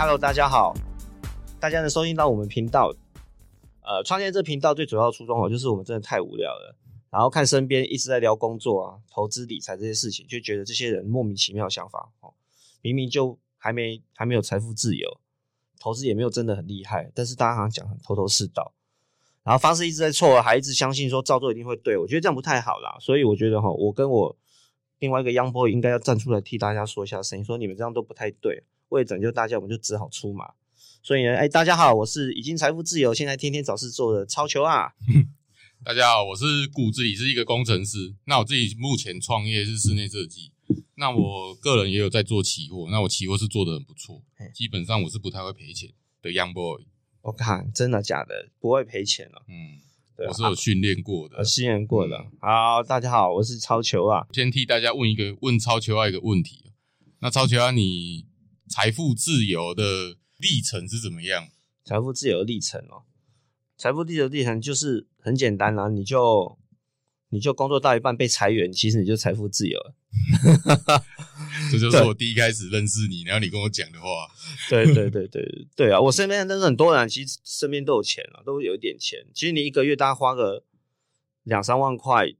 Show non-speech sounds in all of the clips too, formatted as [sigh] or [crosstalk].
，Hello，大家好，大家能收听到我们频道，呃，创建这频道最主要的初衷哦，就是我们真的太无聊了，然后看身边一直在聊工作啊、投资理财这些事情，就觉得这些人莫名其妙的想法哦，明明就还没还没有财富自由，投资也没有真的很厉害，但是大家好像讲很头头是道，然后方式一直在错，还一直相信说照做一定会对，我觉得这样不太好啦，所以我觉得哈，我跟我另外一个 Young Boy 应该要站出来替大家说一下声音，说你们这样都不太对。为了拯救大家，我们就只好出马。所以呢，哎，大家好，我是已经财富自由，现在天天找事做的超球啊。大家好，我是骨子里是一个工程师。那我自己目前创业是室内设计。那我个人也有在做期货。那我期货是做的很不错，基本上我是不太会赔钱的 Young Boy。我看真的假的，不会赔钱了。嗯，我是有训练过的，训练过的。好，大家好，我是超球啊。先替大家问一个问超球啊一个问题。那超球啊，你？财富自由的历程是怎么样？财富自由的历程哦，财富自由历程就是很简单啦，你就你就工作到一半被裁员，其实你就财富自由了。[laughs] 这就是我第一开始认识你，然后你跟我讲的话。对对对对对啊！我身边但是很多人其实身边都有钱啊，都有一点钱。其实你一个月大概花个两三万块，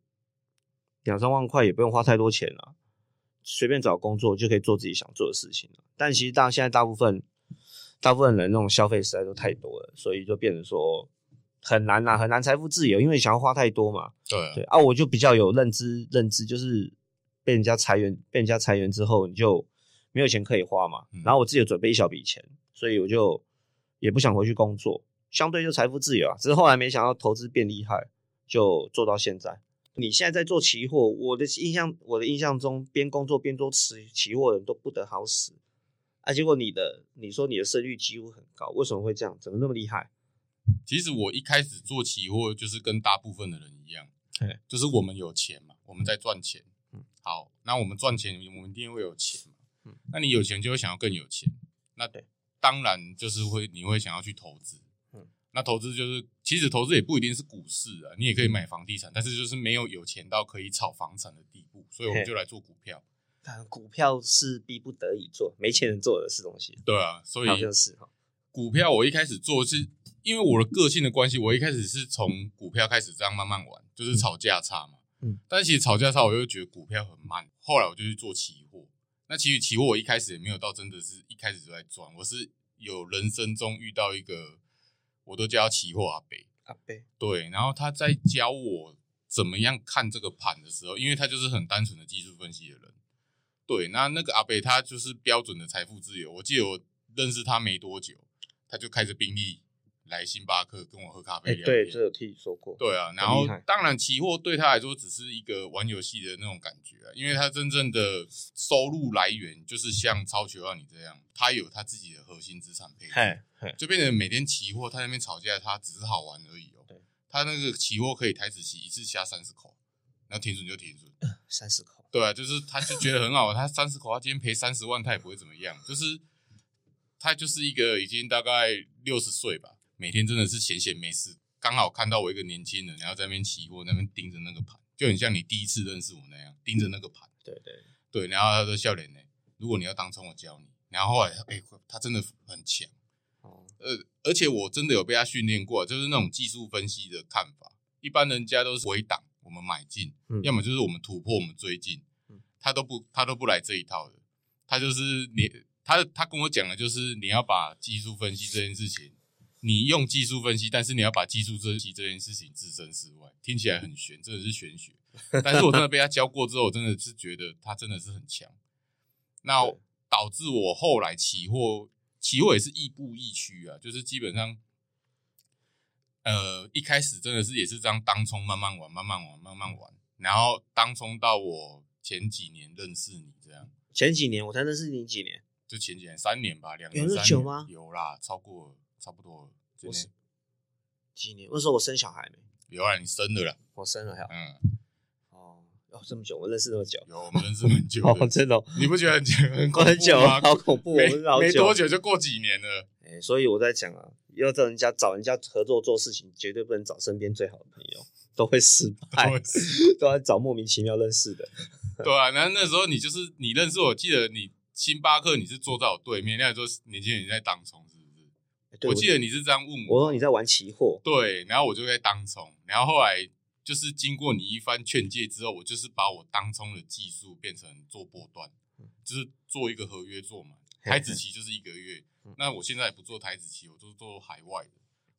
两三万块也不用花太多钱了。随便找工作就可以做自己想做的事情了，但其实大现在大部分大部分人那种消费实在都太多了，所以就变成说很难呐，很难财富自由，因为想要花太多嘛。对对啊，我就比较有认知，认知就是被人家裁员，被人家裁员之后你就没有钱可以花嘛。然后我自己有准备一小笔钱，所以我就也不想回去工作，相对就财富自由啊。只是后来没想到投资变厉害，就做到现在。你现在在做期货，我的印象，我的印象中，边工作边做期期货的人都不得好死啊！结果你的，你说你的胜率几乎很高，为什么会这样？怎么那么厉害？其实我一开始做期货就是跟大部分的人一样，就是我们有钱嘛，我们在赚钱。嗯，好，那我们赚钱，我们一定会有钱嘛。嗯，那你有钱就会想要更有钱，那对，当然就是会，你会想要去投资。那投资就是，其实投资也不一定是股市啊，你也可以买房地产，但是就是没有有钱到可以炒房产的地步，所以我们就来做股票。股票是逼不得已做，没钱人做的是东西。对啊，所以好像是哈。股票我一开始做是因为我的个性的关系，我一开始是从股票开始这样慢慢玩，就是炒价差嘛。嗯。但其实炒价差，我又觉得股票很慢，后来我就去做期货。那其实期货我一开始也没有到真的是一开始就在赚，我是有人生中遇到一个。我都叫他期货阿北，阿北对，然后他在教我怎么样看这个盘的时候，因为他就是很单纯的技术分析的人，对，那那个阿北他就是标准的财富自由。我记得我认识他没多久，他就开着宾利来星巴克跟我喝咖啡。对，这有听你说过。对啊，然后当然期货对他来说只是一个玩游戏的那种感觉啊，因为他真正的收入来源就是像超球像你这样，他有他自己的核心资产配置。就变成每天期货，他那边吵架，他只是好玩而已哦。对，他那个期货可以台子期一次下三十口，然后停损就停损。三十口。对啊，就是他就觉得很好玩，他三十口，他今天赔三十万，他也不会怎么样。就是他就是一个已经大概六十岁吧，每天真的是闲闲没事，刚好看到我一个年轻人，然后在那边期货那边盯着那个盘，就很像你第一次认识我那样盯着那个盘。对对对，然后他说笑脸呢，如果你要当冲，我教你。然后后来，哎，他真的很强。呃，而且我真的有被他训练过，就是那种技术分析的看法。一般人家都是回档，我们买进，要么就是我们突破，我们追进。他都不，他都不来这一套的。他就是你，他他跟我讲的，就是你要把技术分析这件事情，你用技术分析，但是你要把技术分析这件事情置身事外。听起来很玄，真的是玄学。[laughs] 但是我真的被他教过之后，真的是觉得他真的是很强。那导致我后来期货。期货也是亦步亦趋啊，就是基本上，呃，一开始真的是也是这样当冲慢慢玩，慢慢玩，慢慢玩，然后当冲到我前几年认识你这样。前几年我才认识你几年？就前几年，三年吧，两年。有久吗？有啦，超过差不多。我是几年？那时候我生小孩没？有啊，你生了啦。我生了，嗯。哦，这么久，我认识那么久，有我们认识很久，哦，真的，你不觉得很久 [laughs] 很很久吗？好恐怖，没没多久就过几年了。哎，所以我在讲啊，要找人家找人家合作做事情，绝对不能找身边最好的朋友，都会失败，都要找莫名其妙认识的。对啊，那那时候你就是你认识我，记得你星巴克你是坐在我对面，那时候年轻人在当冲是不是？对我记得你是这样问我，我说你在玩期货，对，然后我就在当冲，然后后来就是经过你一番劝诫之后，我就是把我当冲的技术变成做波段，就是做一个合约做满，台子期就是一个月。那我现在不做台子期，我都做海外的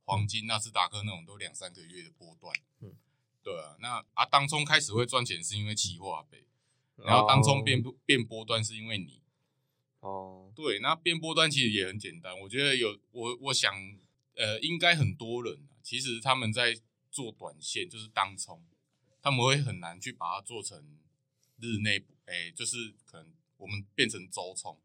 黄金、纳斯达克那种都两三个月的波段。嗯，对啊，那啊当冲开始会赚钱是因为期货呗，然后当冲变变波段是因为你。哦，对，那变波段其实也很简单，我觉得有我我想呃，应该很多人啊，其实他们在做短线就是当冲，他们会很难去把它做成日内，哎，就是可能我们变成周冲，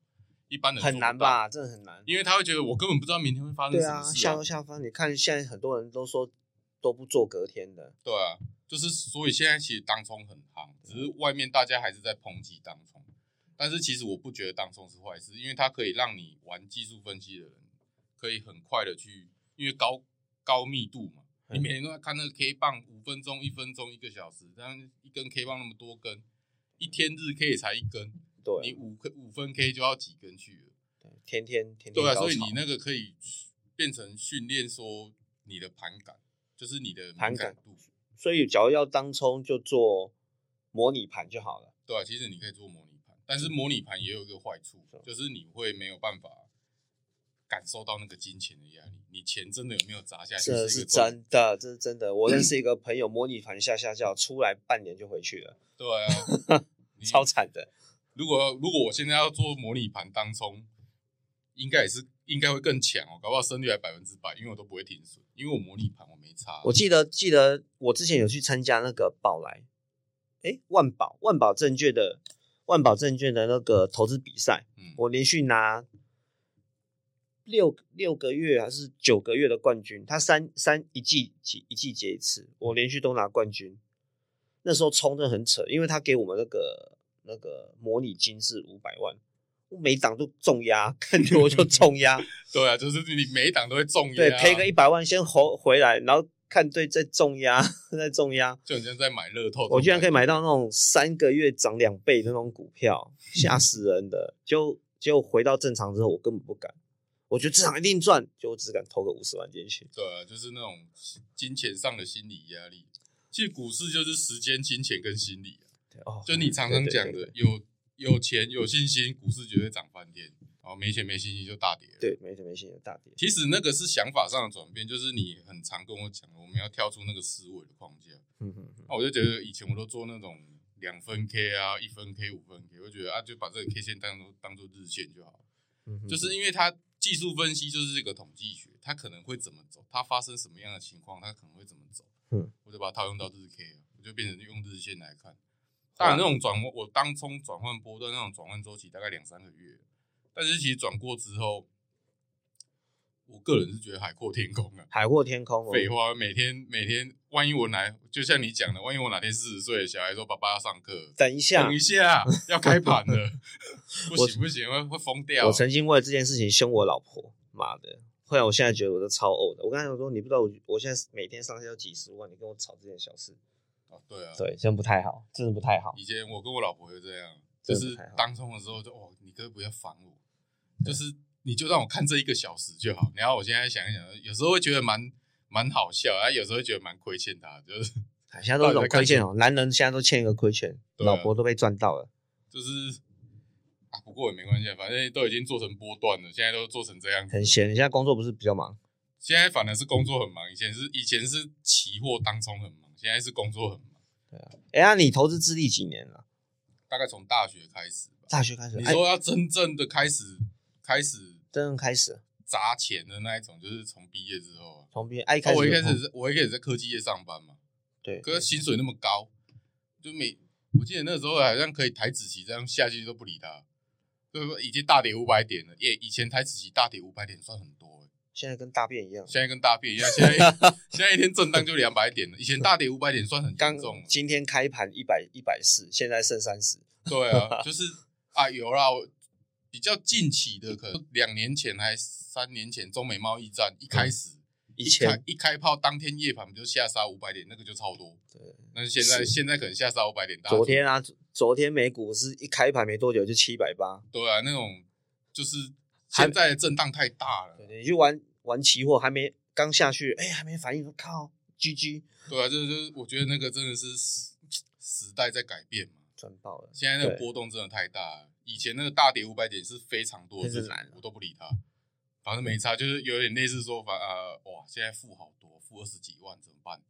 一般的很难吧？真的很难，因为他会觉得我根本不知道明天会发生什么事、啊。下下方你看现在很多人都说都不做隔天的，对啊，就是所以现在其实当冲很夯，只是外面大家还是在抨击当冲。但是其实我不觉得当冲是坏事，因为它可以让你玩技术分析的人可以很快的去，因为高高密度嘛，你每天都在看那个 K 棒，五分钟、一分钟、一个小时，这样一根 K 棒那么多根，一天日 K 也才一根，对，你五五分 K 就要几根去了，对，天天天天对啊，所以你那个可以变成训练说你的盘感，就是你的盘感度，所以只要要当冲就做模拟盘就好了，对啊，其实你可以做模拟。但是模拟盘也有一个坏处，就是你会没有办法感受到那个金钱的压力。你钱真的有没有砸下去？这是真的，这是真的。我认识一个朋友，模拟盘下下叫出来半年就回去了。对啊，[laughs] 超惨的。如果如果我现在要做模拟盘当冲，应该也是应该会更强哦，搞不好胜率还百分之百，因为我都不会停损，因为我模拟盘我没差。我记得记得我之前有去参加那个宝来，哎，万宝万宝证券的。万宝证券的那个投资比赛，嗯，我连续拿六六个月还是九个月的冠军。他三三一季几一季结一次，我连续都拿冠军。那时候冲的很扯，因为他给我们那个那个模拟金是五百万，我每档都重压，感觉我就重压。[laughs] 对啊，就是你每一档都会重压，对，赔个一百万先回回来，然后。看对，在重压，在重压，就好像在买乐透。我居然可以买到那种三个月涨两倍的那种股票，吓死人的！就就回到正常之后，我根本不敢。我觉得这场一定赚，就我只敢投个五十万进去。对啊，就是那种金钱上的心理压力。其实股市就是时间、金钱跟心理啊。就你常常讲的，有有钱、有信心，股市绝对涨翻天。哦，没钱没信心就大跌。对，没钱没信心就大跌。其实那个是想法上的转变，就是你很常跟我讲，我们要跳出那个思维的框架。嗯哼，那我就觉得以前我都做那种两分 K 啊，一分 K、五分 K，我觉得啊，就把这个 K 线当做当做日线就好。嗯哼，就是因为它技术分析就是这个统计学，它可能会怎么走，它发生什么样的情况，它可能会怎么走。嗯，我就把它套用到日 K，啊我就变成用日线来看。当然，那种转换我当冲转换波段那种转换周期大概两三个月。但是其实转过之后，我个人是觉得海阔天空啊，海阔天空。废话，每天每天，万一我哪就像你讲的，万一我哪天四十岁，小孩说爸爸要上课，等一下，等一下要开盘了，[laughs] 不行不行，会会疯掉。我曾经为了这件事情凶我老婆，妈的！后来我现在觉得我都超呕的。我刚才说你不知道我我现在每天上下要几十万，你跟我吵这件小事，哦对啊，对，这样不太好，真的不太好。以前我跟我老婆就这样，就是当冲的时候就哦，你可以不要烦我。就是你就让我看这一个小时就好，然后我现在想一想，有时候会觉得蛮蛮好笑，啊，有时候会觉得蛮亏欠他，就是现在都种亏欠哦，男人现在都欠一个亏欠，老婆都被赚到了，就是啊，不过也没关系，反正都已经做成波段了，现在都做成这样，很闲。你现在工作不是比较忙？现在反而是工作很忙，以前是以前是期货当中很忙，现在是工作很忙。对啊，哎呀，你投资资历几年了？大概从大学开始，大学开始，你说要真正的开始。开始真正开始。砸钱的那一种，就是从毕业之后，从毕业，哎，我一开始是，我一开始在科技业上班嘛，对，可是薪水那么高，就每，我记得那时候好像可以抬子旗这样下去都不理他，就已经大跌五百点了，耶，以前抬子旗大跌五百点算很多，现在跟大便一样，现在跟大便一样，现在 [laughs] 现在一天震荡就两百点了，以前大跌五百点算很严重，今天开盘一百一百四，现在剩三十，对啊，就是 [laughs] 啊有啦。比较近期的，可能两年前还三年前，中美贸易战一开始，一开一开炮，当天夜盘不就下杀五百点，那个就超多。对，但是现在现在可能下杀五百点。昨天啊，昨天美股是一开盘没多久就七百八，对啊，那种就是现在的震荡太大了。你去玩玩期货，还没刚下去，哎，还没反应，靠，GG。对啊，就是就是，我觉得那个真的是时时代在改变嘛，赚爆了。现在那个波动真的太大，以前那个大跌五百点是非常多，是难，我都不理他，反正没差，就是有点类似说法，呃，哇，现在负好多，负二十几万怎么办？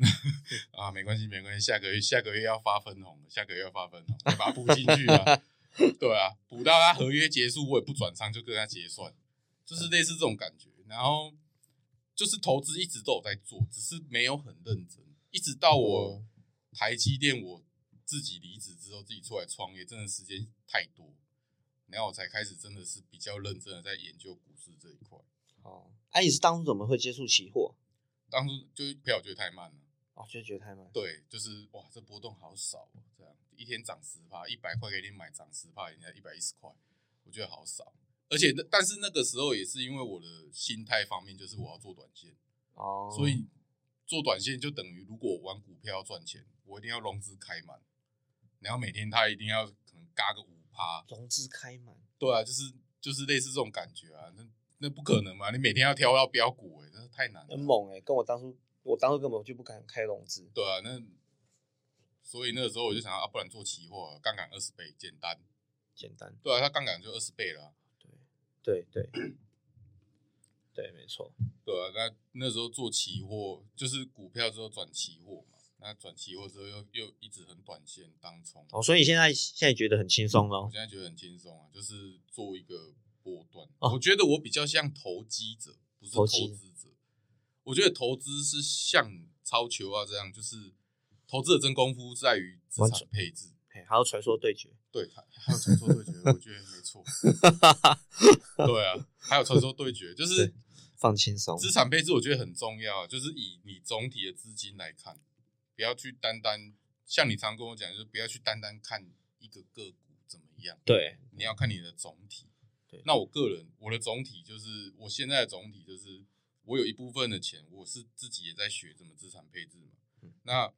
[laughs] 啊，没关系，没关系，下个月下个月要发分红，下个月要发分红，把它补进去啊。[laughs] 对啊，补到他合约结束，我也不转仓，就跟他结算，就是类似这种感觉。然后就是投资一直都有在做，只是没有很认真。一直到我台积电，我自己离职之后，自己出来创业，真的时间太多，然后我才开始真的是比较认真的在研究股市这一块。哦，哎，你是当初怎么会接触期货？当初就票觉得太慢了。哦，就觉得太慢。对，就是哇，这波动好少哦，这样一天涨十帕，一百块给你买涨十帕，人家一百一十块，我觉得好少。而且那但是那个时候也是因为我的心态方面，就是我要做短线哦，所以做短线就等于如果玩股票要赚钱，我一定要融资开满，然后每天他一定要可能嘎个五趴，融资开满。对啊，就是就是类似这种感觉啊，那那不可能嘛，你每天要挑到标股，哎，那太难了，很猛哎，跟我当初。我当初根本就不敢开融资。对啊，那所以那个时候我就想啊，不然做期货，杠杆二十倍，简单，简单。对啊，它杠杆就二十倍了。对，对，对，对，没错。对啊，那那时候做期货，就是股票之后转期货嘛。那转期货之后又又一直很短线当冲。哦，所以现在现在觉得很轻松咯。我现在觉得很轻松啊，就是做一个波段。我觉得我比较像投机者，不是投资者。我觉得投资是像超球啊这样，就是投资的真功夫在于资产配置，还有传说对决，对，还有传说对决，我觉得没错。[laughs] 对啊，还有传说对决，就是放轻松。资产配置我觉得很重要，就是以你总体的资金来看，不要去单单像你常跟我讲，就是不要去单单看一个个股怎么样，对，你要看你的总体。对，那我个人我的总体就是我现在的总体就是。我有一部分的钱，我是自己也在学怎么资产配置嘛。那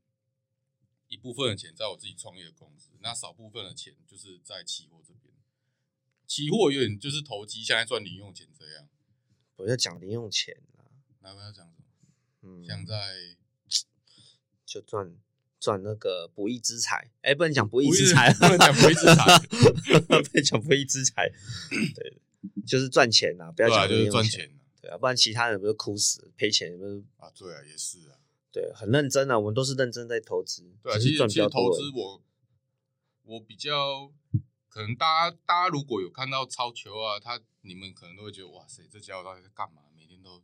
一部分的钱在我自己创业的公司，那少部分的钱就是在期货这边。期货有点就是投机，现在赚零用钱这样。我要讲零用钱啊，那我要讲什么？嗯，像在就赚赚那个不义之财。哎，不能讲不义之财，不能讲不义之财，不能讲不义之财。对，就是赚钱啊，不要讲就是赚钱。对啊，不然其他人不是哭死赔钱，不是啊？对啊，也是啊。对，很认真啊，我们都是认真在投资。对啊，其实其实投资我我比较可能大家大家如果有看到超球啊，他你们可能都会觉得哇塞，这家伙到底在干嘛？每天都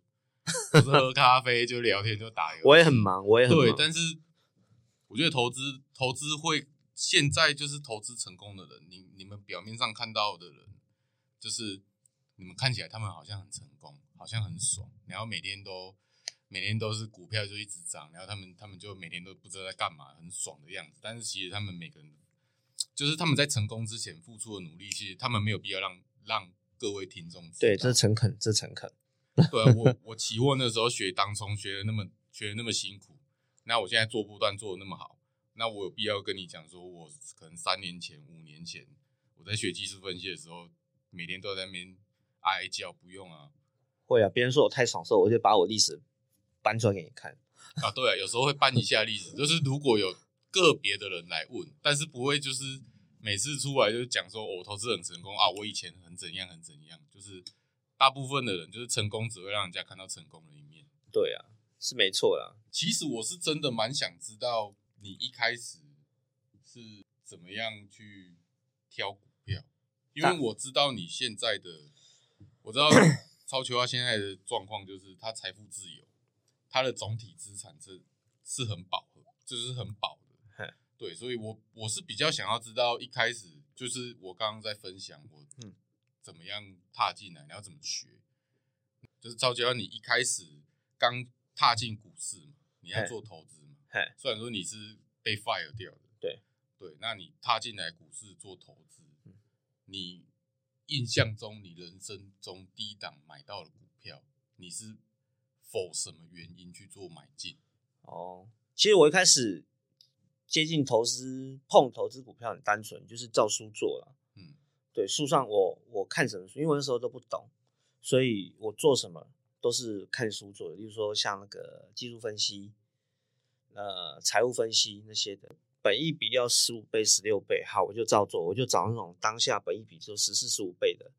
[laughs] 不是喝咖啡就聊天就打游戏。我也很忙，我也很对，但是我觉得投资投资会现在就是投资成功的人，你你们表面上看到的人，就是你们看起来他们好像很成功。好像很爽，然后每天都每天都是股票就一直涨，然后他们他们就每天都不知道在干嘛，很爽的样子。但是其实他们每个人，就是他们在成功之前付出的努力，其实他们没有必要让让各位听众对，这诚恳，这诚恳。[laughs] 对我我期货那时候学当冲学的那么学的那么辛苦，那我现在做波段做的那么好，那我有必要跟你讲说，我可能三年前、五年前我在学技术分析的时候，每天都在那边哀叫，不用啊。会啊，别人说我太爽时候，我就把我历史搬出来给你看 [laughs] 啊。对啊，有时候会搬一下历史，就是如果有个别的人来问，但是不会就是每次出来就讲说我投资很成功啊，我以前很怎样很怎样。就是大部分的人就是成功只会让人家看到成功的一面。对啊，是没错啦。其实我是真的蛮想知道你一开始是怎么样去挑股票，因为我知道你现在的，[coughs] 我知道。超球他现在的状况就是他财富自由，他的总体资产是是很饱和，就是很饱的。对，所以我我是比较想要知道一开始就是我刚刚在分享我怎么样踏进来，你要怎么学？就是超球，你一开始刚踏进股市嘛，你要做投资嘛。虽然说你是被 fire 掉的，对对，那你踏进来股市做投资，你。印象中，你人生中低档买到的股票，你是否什么原因去做买进？哦，其实我一开始接近投资碰投资股票很单纯，就是照书做了。嗯，对，书上我我看什么书，因为那时候都不懂，所以我做什么都是看书做的。例如说像那个技术分析，呃，财务分析那些的，本益比要十五倍、十六倍，好，我就照做，我就找那种当下本益比就十四、十五倍的。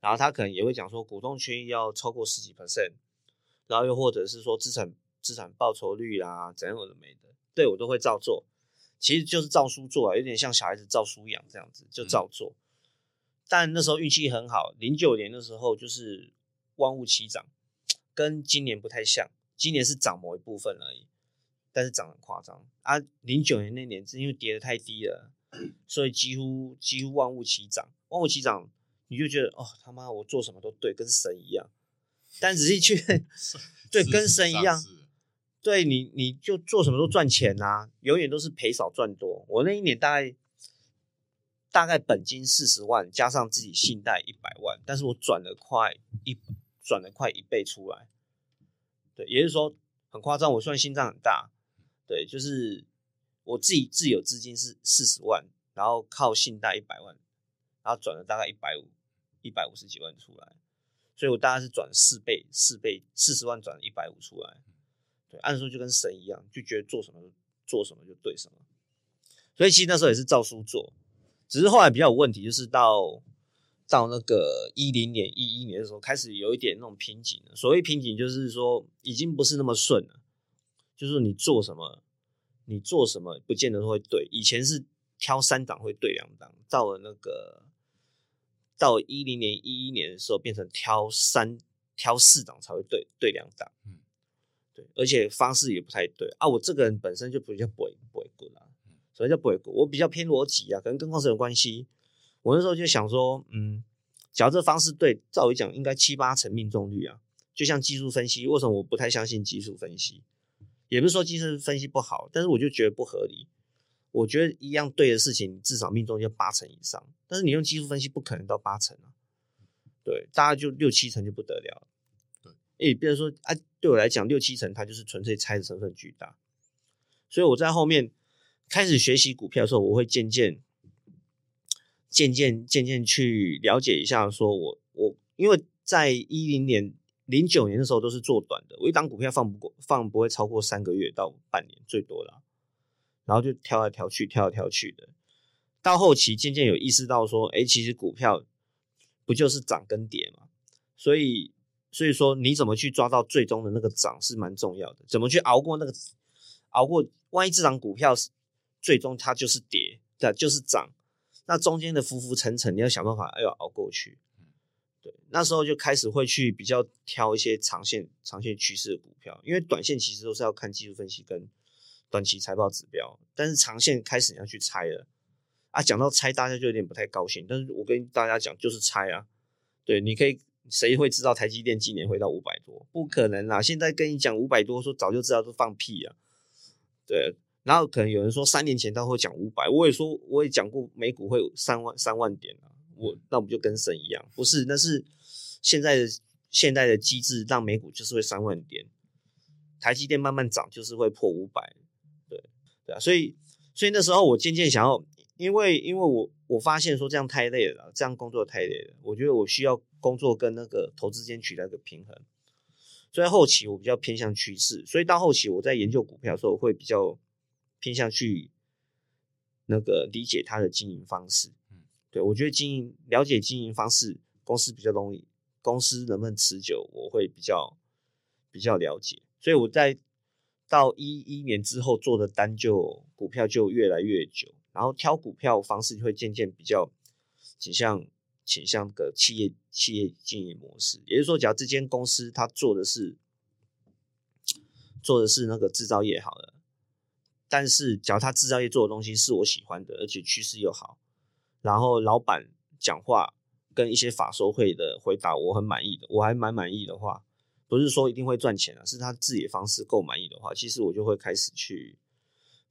然后他可能也会讲说，股东权益要超过十几 percent，然后又或者是说资产资产报酬率啦，怎样的没的，对我都会照做。其实就是照书做啊，有点像小孩子照书养这样子，就照做。但那时候运气很好，零九年的时候就是万物齐涨，跟今年不太像，今年是涨某一部分而已，但是涨很夸张啊。零九年那年是因为跌的太低了，所以几乎几乎万物齐涨，万物齐涨。你就觉得哦，他妈我做什么都对，跟神一样。但仔细去，[laughs] 对，跟神一样。对你，你就做什么都赚钱呐，永远都是赔少赚多。我那一年大概大概本金四十万，加上自己信贷一百万，但是我转了快一转了快一倍出来。对，也就是说很夸张。我算心脏很大，对，就是我自己自有资金是四十万，然后靠信贷一百万。然后转了大概一百五，一百五十几万出来，所以我大概是转四倍，四倍四十万转一百五出来，对，按说就跟神一样，就觉得做什么做什么就对什么，所以其实那时候也是照书做，只是后来比较有问题，就是到到那个一零年、一一年的时候，开始有一点那种瓶颈了。所谓瓶颈，就是说已经不是那么顺了，就是你做什么，你做什么不见得会对。以前是挑三档会对两档，到了那个。到一零年、一一年的时候，变成挑三、挑四档才会对对两档，嗯，对，而且方式也不太对啊。我这个人本身就比较不会不会滚啊，什么叫不会滚？我比较偏逻辑啊，可能跟公司有关系。我那时候就想说，嗯，假如这方式对，照理讲应该七八成命中率啊。就像技术分析，为什么我不太相信技术分析？也不是说技术分析不好，但是我就觉得不合理。我觉得一样对的事情，至少命中要八成以上。但是你用技术分析，不可能到八成啊。对，大概就六七成就不得了。对，诶，比如说啊，对我来讲，六七成它就是纯粹猜的成分巨大。所以我在后面开始学习股票的时候，我会渐渐、渐渐、渐渐去了解一下，说我我因为在一零年、零九年的时候都是做短的，我一档股票放不过，放不会超过三个月到半年，最多了。然后就挑来挑去，挑来挑去的，到后期渐渐有意识到说，哎，其实股票不就是涨跟跌嘛？所以，所以说你怎么去抓到最终的那个涨是蛮重要的。怎么去熬过那个，熬过万一这张股票最终它就是跌，对，就是涨，那中间的浮浮沉沉，你要想办法要熬过去。对，那时候就开始会去比较挑一些长线、长线趋势的股票，因为短线其实都是要看技术分析跟。短期财报指标，但是长线开始你要去猜了啊！讲到猜，大家就有点不太高兴。但是我跟大家讲，就是猜啊。对，你可以，谁会知道台积电今年会到五百多？不可能啦！现在跟你讲五百多，说早就知道，都放屁啊。对，然后可能有人说三年前他会讲五百，我也说我也讲过美股会三万三万点啊。我那我们就跟神一样，不是？那是现在的现在的机制让美股就是会三万点，台积电慢慢涨就是会破五百。对啊，所以所以那时候我渐渐想要，因为因为我我发现说这样太累了，这样工作太累了，我觉得我需要工作跟那个投资间取得一个平衡。所以后期我比较偏向趋势，所以到后期我在研究股票的时候会比较偏向去那个理解它的经营方式。嗯，对我觉得经营了解经营方式，公司比较容易，公司能不能持久，我会比较比较了解。所以我在。到一一年之后做的单就股票就越来越久，然后挑股票方式就会渐渐比较倾向倾向个企业企业经营模式，也就是说，假如这间公司它做的是做的是那个制造业好了，但是只要他制造业做的东西是我喜欢的，而且趋势又好，然后老板讲话跟一些法收会的回答我很满意的，我还蛮满意的话。不是说一定会赚钱啊，是他自己的方式够满意的话，其实我就会开始去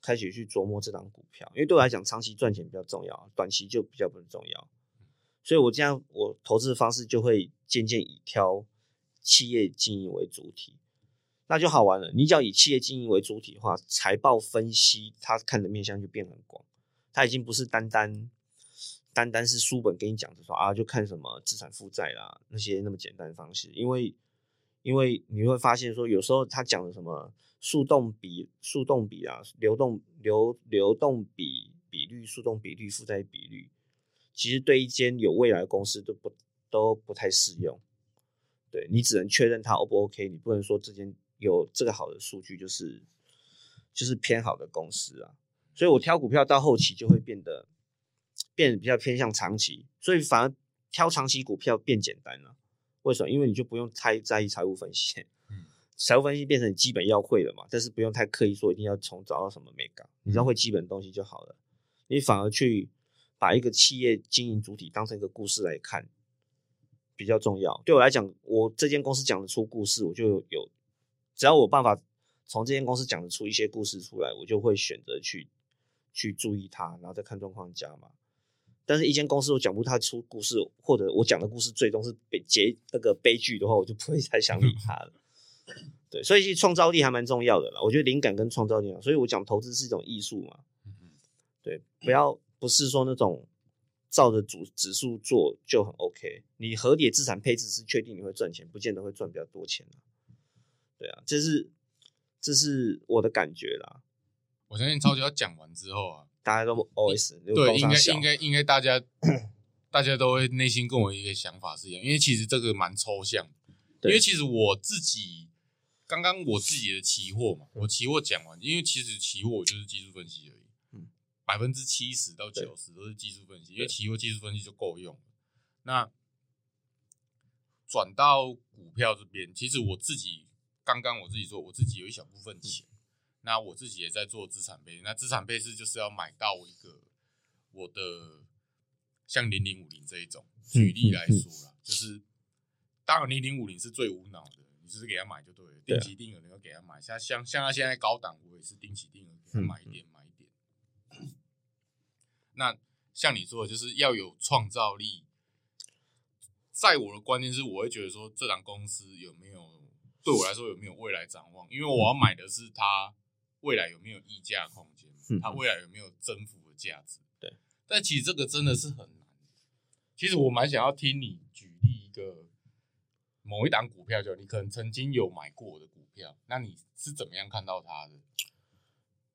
开始去琢磨这档股票，因为对我来讲，长期赚钱比较重要，短期就比较不重要。所以我这样我投资的方式就会渐渐以挑企业经营为主体。那就好玩了。你只要以企业经营为主体的话，财报分析他看的面向就变很广，他已经不是单单单单是书本给你讲的说啊，就看什么资产负债啦那些那么简单的方式，因为因为你会发现说，有时候他讲的什么速动比、速动比啊、流动流流动比比率、速动比率、负债比率，其实对一间有未来的公司都不都不太适用。对你只能确认它 O 不 OK，你不能说这间有这个好的数据就是就是偏好的公司啊。所以我挑股票到后期就会变得变得比较偏向长期，所以反而挑长期股票变简单了。为什么？因为你就不用太在意财务分析，[laughs] 财务分析变成你基本要会了嘛。但是不用太刻意说一定要从找到什么美感，你只要会基本东西就好了。你反而去把一个企业经营主体当成一个故事来看。比较重要，对我来讲，我这间公司讲得出故事，我就有，只要我办法从这间公司讲得出一些故事出来，我就会选择去去注意它，然后再看状况加嘛。但是，一间公司我讲不太出故事，或者我讲的故事最终是悲结那个悲剧的话，我就不会再想理它了。[laughs] 对，所以创造力还蛮重要的啦。我觉得灵感跟创造力，所以我讲投资是一种艺术嘛。对，不要不是说那种。照着主指数做就很 OK。你合理资产配置是确定你会赚钱，不见得会赚比较多钱对啊，这是这是我的感觉啦。我相信超级要讲完之后啊，大家都 OS 对，应该应该应该大家 [clears throat] 大家都会内心跟我一个想法是一样，因为其实这个蛮抽象。因为其实我自己刚刚我自己的期货嘛，我期货讲完，因为其实期货就是技术分析而已。百分之七十到九十都是技术分析，因为期货技术分析就够用。那转到股票这边，其实我自己刚刚我自己说，我自己有一小部分钱，那我自己也在做资产配置。那资产配置就是要买到一个我的像零零五零这一种，举例来说啦，就是当然零零五零是最无脑的，你就是给他买就对了，定期定额你要给他买。像像像他现在高档，我也是定期定额给他买一点买一点。那像你说的，就是要有创造力。在我的观念是，我会觉得说，这档公司有没有对我来说有没有未来展望？因为我要买的是它未来有没有溢价空间，它未来有没有增幅的价值。对，但其实这个真的是很难。其实我蛮想要听你举例一个某一档股票，就你可能曾经有买过的股票，那你是怎么样看到它的？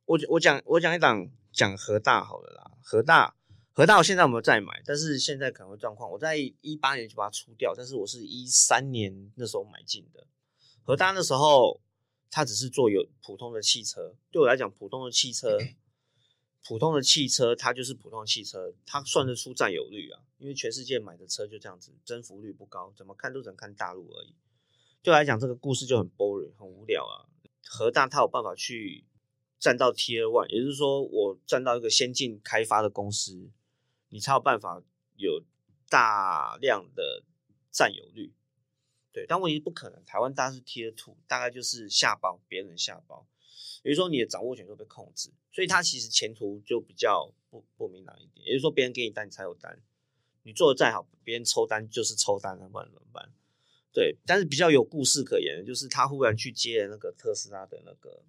我我讲我讲一档。讲和大好了啦，和大和大，我现在有没有再买？但是现在可能会状况，我在一八年就把它出掉，但是我是一三年那时候买进的。和大那时候，他只是做有普通的汽车，对我来讲，普通的汽车，普通的汽车，它就是普通的汽车，它算得出占有率啊。因为全世界买的车就这样子，增幅率不高，怎么看都只能看大陆而已。对我来讲，这个故事就很 boring，很无聊啊。核大它有办法去。占到 Tier One，也就是说，我占到一个先进开发的公司，你才有办法有大量的占有率。对，但问题不可能，台湾大概是 Tier Two，大概就是下包别人下包，也就是说你的掌握权就被控制，所以它其实前途就比较不不明朗一点。也就是说，别人给你单，你才有单，你做的再好，别人抽单就是抽单了，不然怎么办？对，但是比较有故事可言的就是他忽然去接了那个特斯拉的那个。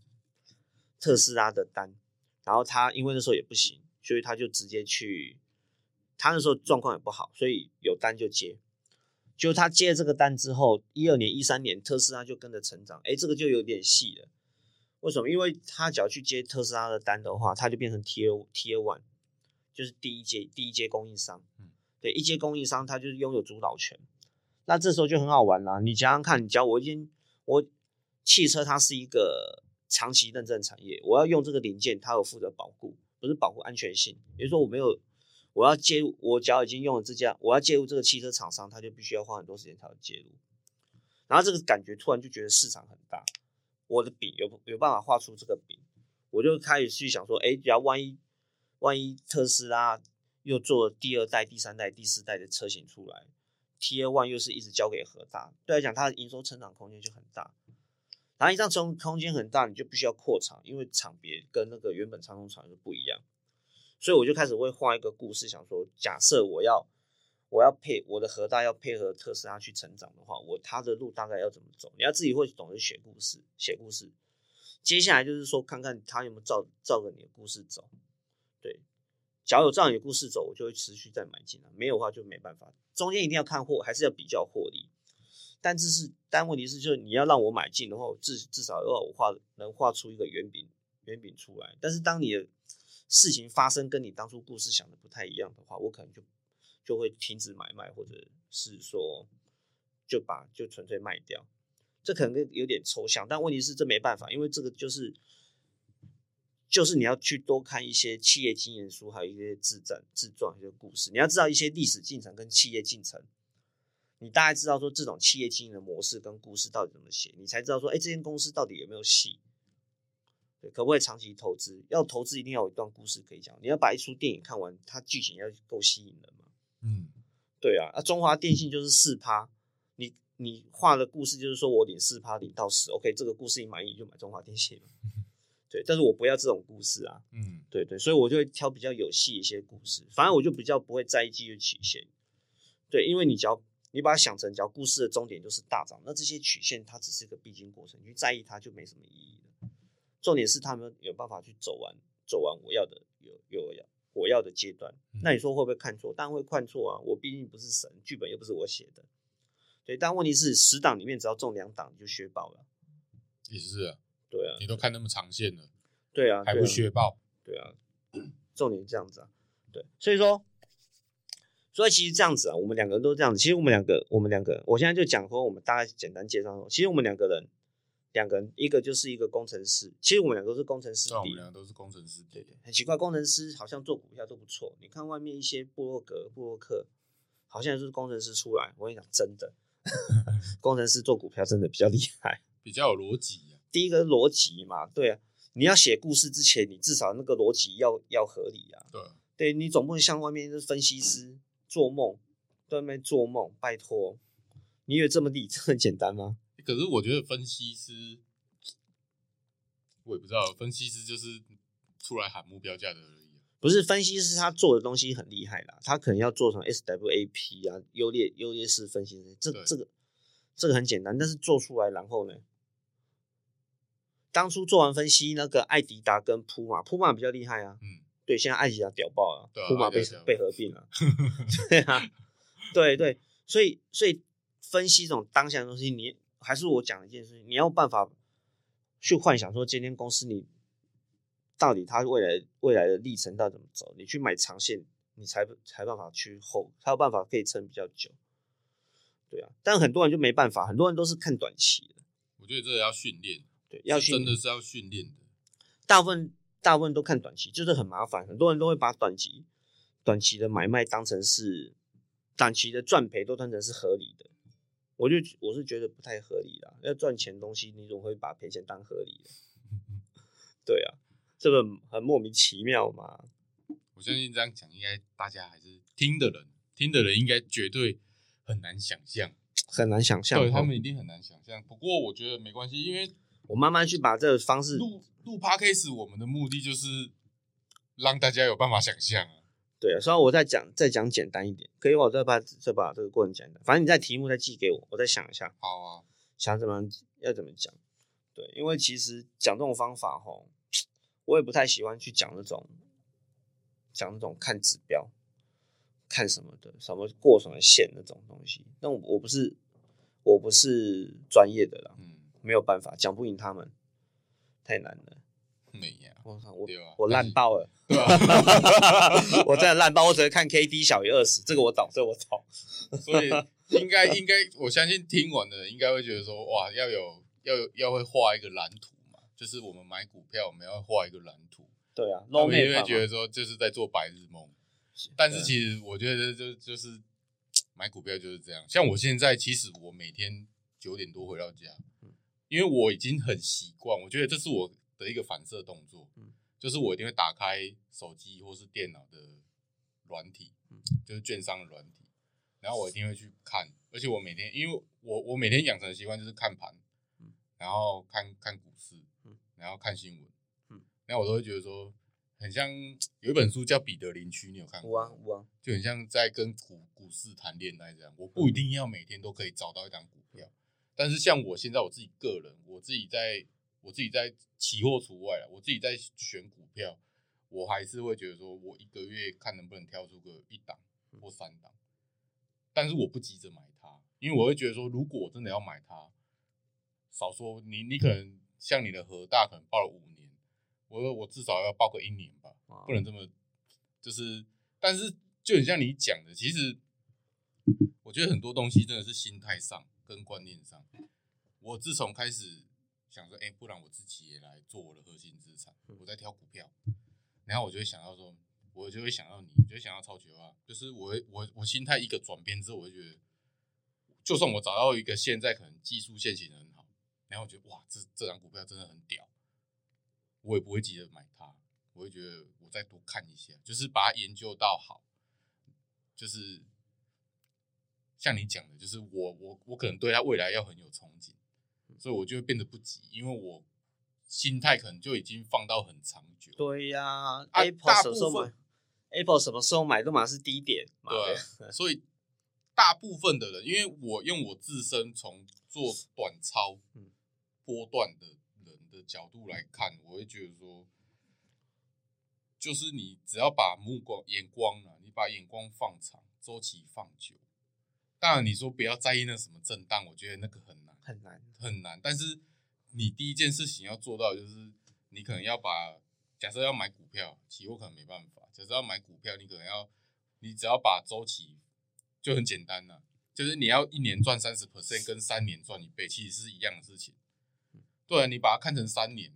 特斯拉的单，然后他因为那时候也不行，所以他就直接去。他那时候状况也不好，所以有单就接。就他接了这个单之后，一二年、一三年，特斯拉就跟着成长。哎，这个就有点细了。为什么？因为他只要去接特斯拉的单的话，他就变成 Tier Tier One，就是第一阶第一阶供应商。嗯，对，一阶供应商他就是拥有主导权。那这时候就很好玩啦。你想想看，你教我已经我汽车，它是一个。长期认证产业，我要用这个零件，它有负责保护，不是保护安全性。比如说我没有，我要介入，我只要已经用了这家，我要介入这个汽车厂商，他就必须要花很多时间才能介入。然后这个感觉突然就觉得市场很大，我的饼有有办法画出这个饼，我就开始去想说，哎，只要万一万一特斯拉又做第二代、第三代、第四代的车型出来，T A One 又是一直交给核大，对来讲，它的营收成长空间就很大。然后一张空空间很大，你就必须要扩厂，因为厂别跟那个原本长虹厂是不一样，所以我就开始会画一个故事，想说，假设我要我要配我的核大要配合特斯拉去成长的话，我他的路大概要怎么走？你要自己会懂得写故事，写故事。接下来就是说，看看他有没有照照着你的故事走。对，只要有照你的故事走，我就会持续再买进来；没有的话就没办法。中间一定要看货，还是要比较获利。但这是，但问题是，就是你要让我买进的话，至至少要我画能画出一个圆饼圆饼出来。但是当你的事情发生跟你当初故事想的不太一样的话，我可能就就会停止买卖，或者是说就把就纯粹卖掉。这可能有点抽象，但问题是这没办法，因为这个就是就是你要去多看一些企业经验书，还有一些自传、自传一些故事，你要知道一些历史进程跟企业进程。你大概知道说这种企业经营的模式跟故事到底怎么写，你才知道说，哎，这间公司到底有没有戏，对，可不可以长期投资？要投资一定要有一段故事可以讲。你要把一出电影看完，它剧情要够吸引人嘛？嗯，对啊。啊，中华电信就是四趴，你你画的故事就是说我领四趴领到十，OK，这个故事你满意就买中华电信对，但是我不要这种故事啊。嗯，对对，所以我就会挑比较有戏一些故事，反正我就比较不会在意技术曲线。对，因为你只要你把它想成，只要故事的终点就是大涨，那这些曲线它只是一个必经过程，你在意它就没什么意义了。重点是他们有办法去走完，走完我要的有有要我要的阶段。那你说会不会看错？当然会看错啊！我毕竟不是神，剧本又不是我写的。对，但问题是十档里面只要中两档就削爆了。也是啊，对啊，你都看那么长线了，对啊，还不削爆？对啊，重点这样子啊，对，所以说。所以其实这样子啊，我们两个人都这样子。其实我们两个，我们两个，我现在就讲说，我们大概简单介绍说，其实我们两个人，两个人，一个就是一个工程师。其实我们两个都是工程师。我们两个都是工程师。对对，很奇怪，工程师好像做股票都不错。你看外面一些布洛格、布洛克，好像是工程师出来。我跟你讲，真的，[laughs] 工程师做股票真的比较厉害，比较有逻辑。第一个逻辑嘛，对啊，你要写故事之前，你至少那个逻辑要要合理啊。对，对你总不能像外面是分析师。做梦，外面做梦，拜托，你以为这么理这么简单吗？可是我觉得分析师，我也不知道，分析师就是出来喊目标价的而已。不是分析师，他做的东西很厉害啦，他可能要做成 SWAP 啊，优劣优劣势分析师，这这个这个很简单，但是做出来然后呢？当初做完分析，那个艾迪达跟普马，普马比较厉害啊。嗯。对，现在艾迪达屌爆了，普马被被合并了，[laughs] 对啊，对对，所以所以分析这种当下的东西，你还是我讲一件事情，你要办法去幻想说，今天公司你到底它未来未来的历程到底怎么走，你去买长线，你才才办法去后，才有办法可以撑比较久，对啊，但很多人就没办法，很多人都是看短期的，我觉得这个要训练，对，要真的是要训练的，大部分。大部分都看短期，就是很麻烦。很多人都会把短期、短期的买卖当成是短期的赚赔，都当成是合理的。我就我是觉得不太合理啦。要赚钱东西，你怎么会把赔钱当合理的？[laughs] 对啊，这个很莫名其妙嘛。我相信这样讲，应该大家还是听的人，听的人应该绝对很难想象，[tsk] 很难想象。对他们一定很难想象。不过我觉得没关系，因为我慢慢去把这个方式。录 podcast，我们的目的就是让大家有办法想象啊。对啊，所以我再讲再讲简单一点，可以我再把再把这个过程讲单。反正你在题目再寄给我，我再想一下。好啊，想怎么要怎么讲？对，因为其实讲这种方法吼，我也不太喜欢去讲那种讲那种看指标、看什么的，什么过什么线那种东西。那我我不是我不是专业的啦，嗯，没有办法讲不赢他们。太难了！我操，我我烂爆了，对吧？[laughs] 我真的烂爆，我只会看 K D 小于二十，这个我懂，这个我懂。[laughs] 所以应该应该，我相信听完的人应该会觉得说，哇，要有要有要会画一个蓝图嘛，就是我们买股票我们要画一个蓝图。对啊，我们也会觉得说，就是在做白日梦。但是其实我觉得就就是买股票就是这样。像我现在，其实我每天九点多回到家。因为我已经很习惯，我觉得这是我的一个反射动作，嗯，就是我一定会打开手机或是电脑的软体，嗯，就是券商的软体，然后我一定会去看，而且我每天，因为我我每天养成的习惯就是看盘，嗯，然后看看股市，嗯，然后看新闻，嗯，然后我都会觉得说，很像有一本书叫《彼得林区》，你有看过？啊，有啊，就很像在跟股股市谈恋爱这样。我不一定要每天都可以找到一张股票，但是像我现在我自己个人，我自己在我自己在期货除外了，我自己在选股票，我还是会觉得说我一个月看能不能挑出个一档或三档，但是我不急着买它，因为我会觉得说，如果我真的要买它，少说你你可能像你的和大可能报了五年，我我至少要报个一年吧，不能这么就是，但是就很像你讲的，其实我觉得很多东西真的是心态上跟观念上。我自从开始想说，哎，不然我自己也来做我的核心资产，我在挑股票，然后我就会想到说，我就会想到你，就会想到超球啊，就是我我我心态一个转变之后，我就觉得，就算我找到一个现在可能技术线型很好。然后我觉得哇，这这张股票真的很屌，我也不会急着买它，我会觉得我再多看一下，就是把它研究到好，就是像你讲的，就是我我我可能对它未来要很有憧憬，所以我就会变得不急，因为我心态可能就已经放到很长久。对呀，Apple 什么时候买？Apple 什么时候买都嘛是低点，对，所以大部分的人，因为我用我自身从做短操，嗯。波段的人的角度来看，我会觉得说，就是你只要把目光、眼光啊，你把眼光放长，周期放久。当然，你说不要在意那什么震荡，我觉得那个很难，很难，很难。但是你第一件事情要做到，就是你可能要把，假设要买股票，期货可能没办法。假设要买股票，你可能要，你只要把周期就很简单了，就是你要一年赚三十 percent，跟三年赚一倍，其实是一样的事情。对啊，你把它看成三年，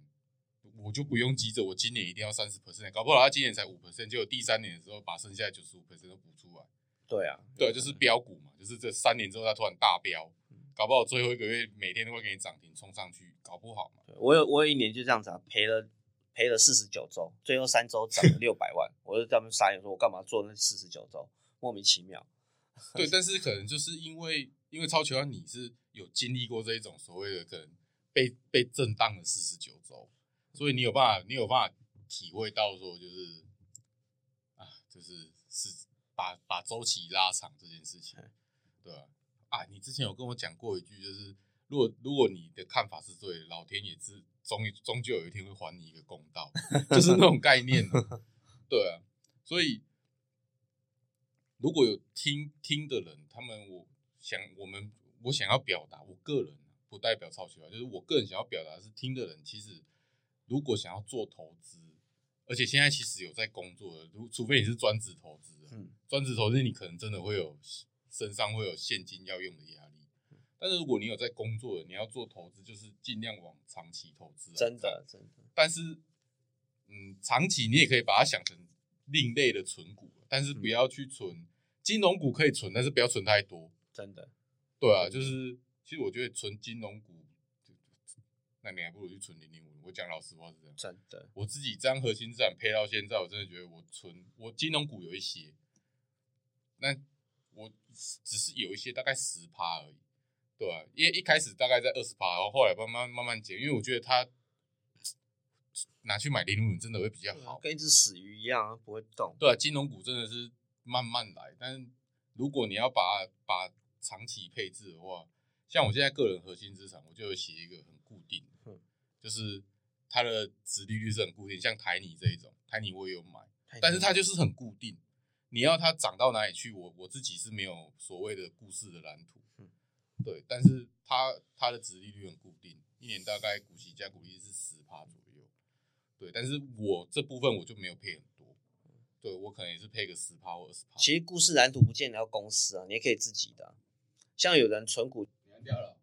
我就不用急着，我今年一定要三十 percent，搞不好他今年才五 percent，结果第三年的时候把剩下的九十五 percent 都补出来。对啊，对，就是标股嘛，就是这三年之后它突然大标，搞不好最后一个月每天都会给你涨停冲上去，搞不好嘛。我有我有一年就这样子啊，赔了赔了四十九周，最后三周涨了六百万，[laughs] 我就他们傻眼说，我干嘛做那四十九周，莫名其妙。对，但是可能就是因为因为超球你是有经历过这一种所谓的可能。被被震荡了四十九周，所以你有办法，你有办法体会到说，就是啊，就是是把把周期拉长这件事情，对吧？啊，你之前有跟我讲过一句，就是如果如果你的看法是对，老天也是终终究有一天会还你一个公道，[laughs] 就是那种概念，对啊。所以如果有听听的人，他们我想我们我想要表达我个人。不代表超学啊，就是我个人想要表达是，听的人其实如果想要做投资，而且现在其实有在工作的，如除非你是专职投资，嗯，专职投资你可能真的会有身上会有现金要用的压力，但是如果你有在工作的，你要做投资，就是尽量往长期投资，真的真的。但是，嗯，长期你也可以把它想成另类的存股，但是不要去存金融股可以存，但是不要存太多，真的。对啊，就是。其实我觉得存金融股，那你还不如去存零零五。我讲老实话是这样，真的。我自己这样核心资产配到现在，我真的觉得我存我金融股有一些，那我只是有一些大概十趴而已，对啊，因为一开始大概在二十趴，然后后来慢慢慢慢减，因为我觉得它拿去买零零五真的会比较好，跟一只死鱼一样不会动。对啊，金融股真的是慢慢来，但是如果你要把把长期配置的话。像我现在个人核心资产，我就有写一个很固定，就是它的值利率是很固定。像台泥这一种，台泥我也有买，但是它就是很固定。你要它涨到哪里去，我我自己是没有所谓的故事的蓝图，对。但是它它的值利率很固定，一年大概股息加股利是十趴左右，对。但是我这部分我就没有配很多，对我可能也是配个十趴或二十趴。其实故事蓝图不见得要公司啊，你也可以自己的，像有人存股。掉了。